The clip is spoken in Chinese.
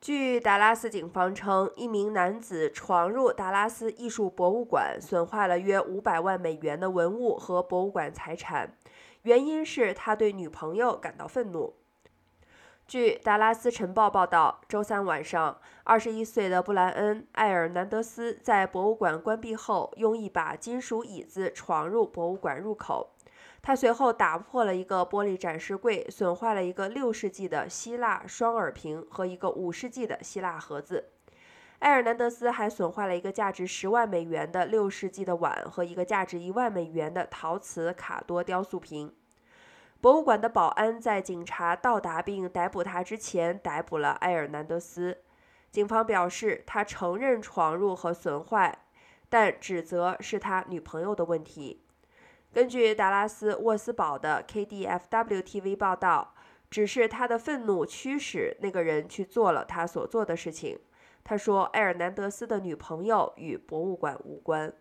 据达拉斯警方称，一名男子闯入达拉斯艺术博物馆，损坏了约五百万美元的文物和博物馆财产，原因是他对女朋友感到愤怒。据《达拉斯晨报》报道，周三晚上，21岁的布莱恩·埃尔南德斯在博物馆关闭后，用一把金属椅子闯入博物馆入口。他随后打破了一个玻璃展示柜，损坏了一个六世纪的希腊双耳瓶和一个五世纪的希腊盒子。埃尔南德斯还损坏了一个价值十万美元的六世纪的碗和一个价值一万美元的陶瓷卡多雕塑瓶。博物馆的保安在警察到达并逮捕他之前逮捕了埃尔南德斯。警方表示，他承认闯入和损坏，但指责是他女朋友的问题。根据达拉斯沃斯堡的 KDFW-TV 报道，只是他的愤怒驱使那个人去做了他所做的事情。他说：“埃尔南德斯的女朋友与博物馆无关。”